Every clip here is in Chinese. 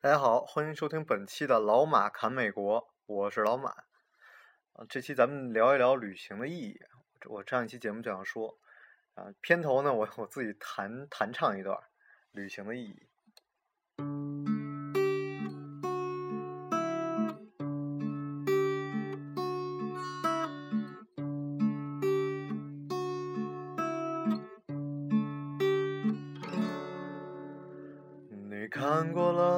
大家好，欢迎收听本期的老马侃美国，我是老马。啊，这期咱们聊一聊旅行的意义。我上一期节目就想说，啊，片头呢，我我自己弹弹唱一段旅行的意义。你看过了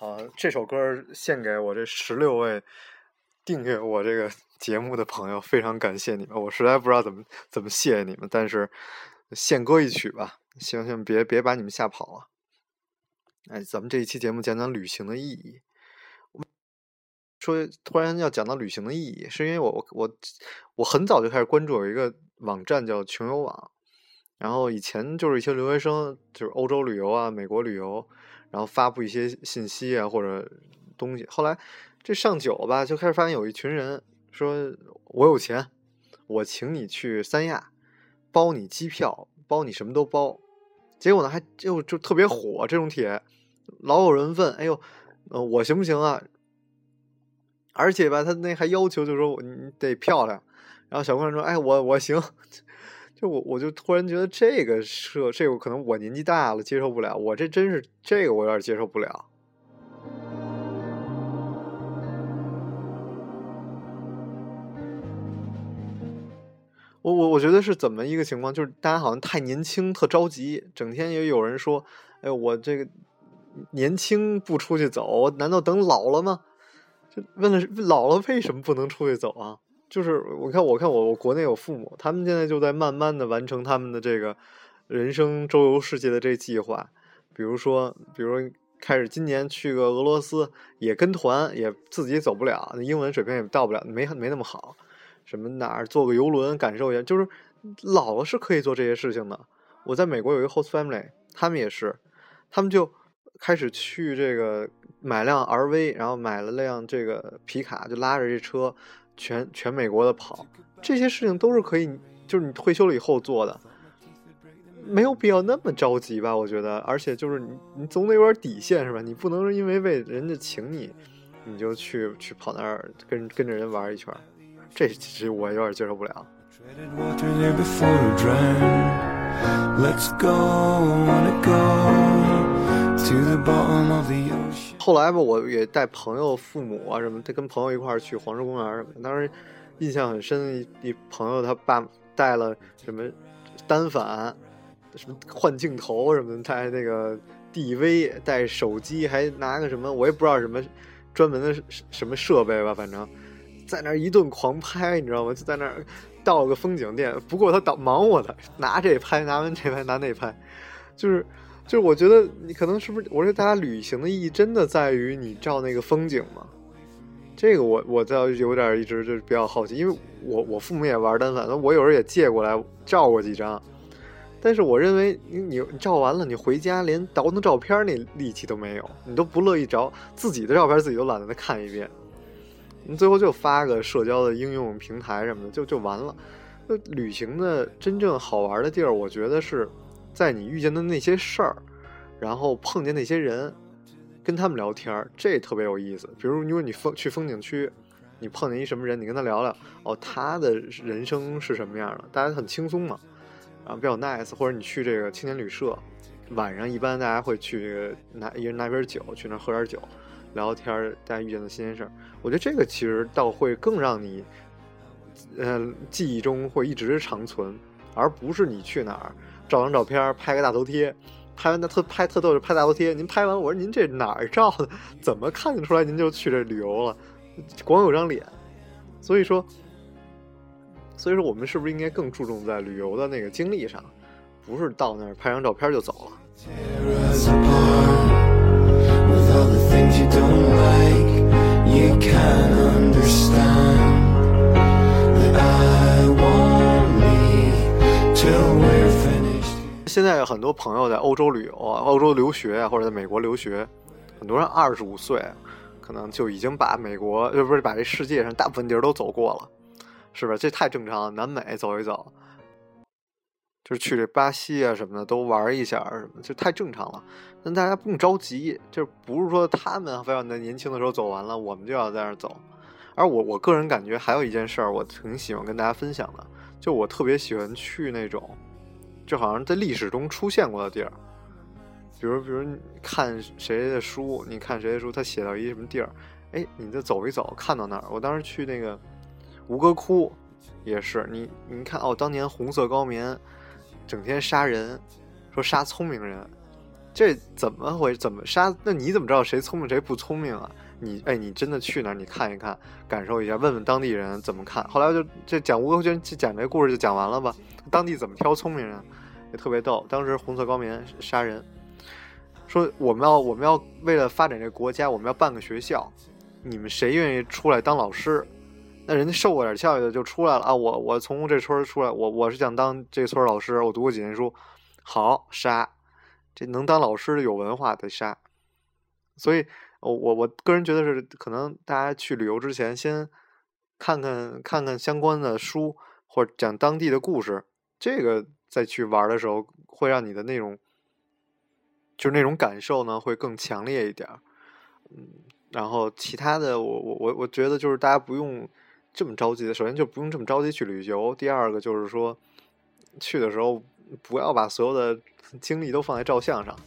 好，这首歌献给我这十六位订阅我这个 节目的朋友，非常感谢你们。我实在不知道怎么怎么谢谢你们，但是献歌一曲吧，希望希望别别把你们吓跑了。哎，咱们这一期节目讲讲旅行的意义。说突然要讲到旅行的意义，是因为我我我很早就开始关注有一个网站叫穷游网，然后以前就是一些留学生，就是欧洲旅游啊、美国旅游。然后发布一些信息啊或者东西，后来这上久了吧，就开始发现有一群人说：“我有钱，我请你去三亚，包你机票，包你什么都包。”结果呢，还就就特别火这种帖，老有人问：“哎呦，我行不行啊？”而且吧，他那还要求就说你得漂亮。然后小姑娘说：“哎，我我行。”就我我就突然觉得这个设这个可能我年纪大了接受不了，我这真是这个我有点接受不了。我我我觉得是怎么一个情况？就是大家好像太年轻，特着急，整天也有人说：“哎，我这个年轻不出去走，难道等老了吗？”就问了老了为什么不能出去走啊？就是我看，我看我我国内有父母，他们现在就在慢慢的完成他们的这个人生周游世界的这计划。比如说，比如开始今年去个俄罗斯，也跟团，也自己走不了，英文水平也到不了，没没那么好。什么哪儿坐个游轮感受一下，就是老了是可以做这些事情的。我在美国有一个 host family，他们也是，他们就开始去这个买辆 RV，然后买了辆这个皮卡，就拉着这车。全全美国的跑，这些事情都是可以，就是你退休了以后做的，没有必要那么着急吧？我觉得，而且就是你你总得有点底线是吧？你不能因为为人家请你，你就去去跑那儿跟跟着人玩一圈，这其实我有点接受不了。后来吧，我也带朋友、父母啊什么，他跟朋友一块儿去黄石公园什么。当时印象很深，一朋友他爸带了什么单反，什么换镜头什么，带那个 DV，带手机，还拿个什么，我也不知道什么专门的什么设备吧，反正在那儿一顿狂拍，你知道吗？就在那儿到了个风景店，不过他导忙活的，拿这拍，拿完这拍，拿那拍，就是。就是我觉得你可能是不是？我说大家旅行的意义真的在于你照那个风景吗？这个我我倒有点一直就是比较好奇，因为我我父母也玩单反，我有时候也借过来照过几张。但是我认为你你照完了，你回家连倒腾照片那力气都没有，你都不乐意找自己的照片，自己都懒得再看一遍。你最后就发个社交的应用平台什么的，就就完了。那旅行的真正好玩的地儿，我觉得是。在你遇见的那些事儿，然后碰见那些人，跟他们聊天儿，这特别有意思。比如，如果你风去风景区，你碰见一什么人，你跟他聊聊，哦，他的人生是什么样的？大家很轻松嘛，然后比较 nice。或者你去这个青年旅社，晚上一般大家会去拿一人拿瓶酒去那喝点酒，聊天儿，大家遇见的新鲜事儿。我觉得这个其实倒会更让你，呃，记忆中会一直长存，而不是你去哪儿照张照片拍个大头贴，拍完那特拍特逗就拍大头贴。您拍完我说您这哪儿照的？怎么看得出来您就去这旅游了？光有张脸，所以说，所以说我们是不是应该更注重在旅游的那个经历上？不是到那儿拍张照片就走了。现在有很多朋友在欧洲旅游啊，欧洲留学啊，或者在美国留学，很多人二十五岁，可能就已经把美国，呃，不是把这世界上大部分地儿都走过了，是不是？这太正常了，南美走一走。就是去这巴西啊什么的都玩一下什么，就太正常了。但大家不用着急，就不是说他们非要在年轻的时候走完了，我们就要在那儿走。而我我个人感觉还有一件事儿，我挺喜欢跟大家分享的，就我特别喜欢去那种，就好像在历史中出现过的地儿。比如，比如看谁的书，你看谁的书，他写到一什么地儿，哎，你再走一走，看到那儿。我当时去那个吴哥窟，也是你你看哦，当年红色高棉。整天杀人，说杀聪明人，这怎么回？怎么杀？那你怎么知道谁聪明谁不聪明啊？你哎，你真的去那儿，你看一看，感受一下，问问当地人怎么看。后来就这讲吴哥窟，就讲这故事就讲完了吧。当地怎么挑聪明人，也特别逗。当时红色高棉杀人，说我们要我们要为了发展这国家，我们要办个学校，你们谁愿意出来当老师？那人家受过点教育的就出来了啊！我我从这村出来，我我是想当这村老师，我读过几年书，好杀，这能当老师的有文化得杀。所以，我我我个人觉得是，可能大家去旅游之前，先看看看看相关的书，或者讲当地的故事，这个再去玩的时候，会让你的那种，就是那种感受呢，会更强烈一点。嗯，然后其他的，我我我我觉得就是大家不用。这么着急的，首先就不用这么着急去旅游。第二个就是说，去的时候不要把所有的精力都放在照相上，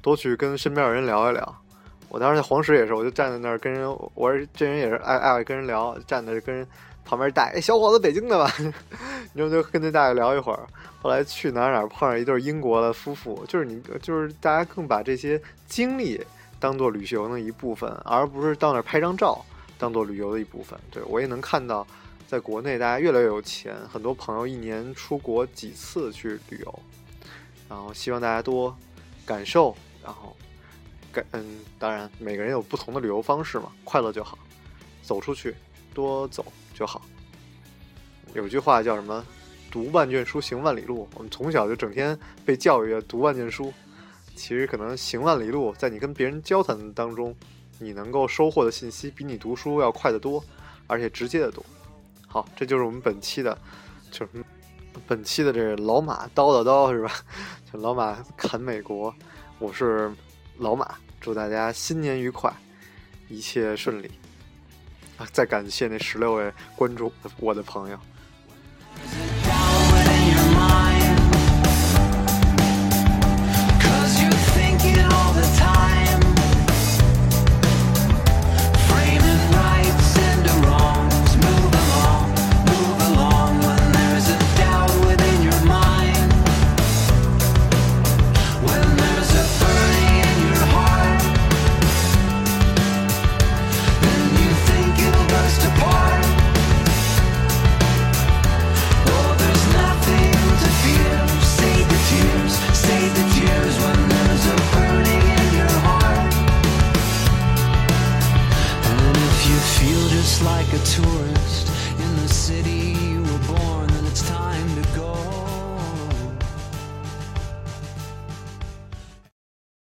多去跟身边的人聊一聊。我当时在黄石也是，我就站在那儿跟人，我说这人也是爱爱跟人聊，站在跟人旁边大，哎，小伙子，北京的吧？然后就跟那大爷聊一会儿。后来去哪儿哪儿碰上一对英国的夫妇，就是你就是大家更把这些经历当做旅行的一部分，而不是到那儿拍张照。当做旅游的一部分，对我也能看到，在国内大家越来越有钱，很多朋友一年出国几次去旅游，然后希望大家多感受，然后感嗯，当然每个人有不同的旅游方式嘛，快乐就好，走出去多走就好。有句话叫什么？读万卷书，行万里路。我们从小就整天被教育读万卷书，其实可能行万里路，在你跟别人交谈当中。你能够收获的信息比你读书要快得多，而且直接的多。好，这就是我们本期的，就是本期的这个老马叨叨叨是吧？就老马侃美国，我是老马，祝大家新年愉快，一切顺利。再感谢那十六位关注我的朋友 cause you think it all the time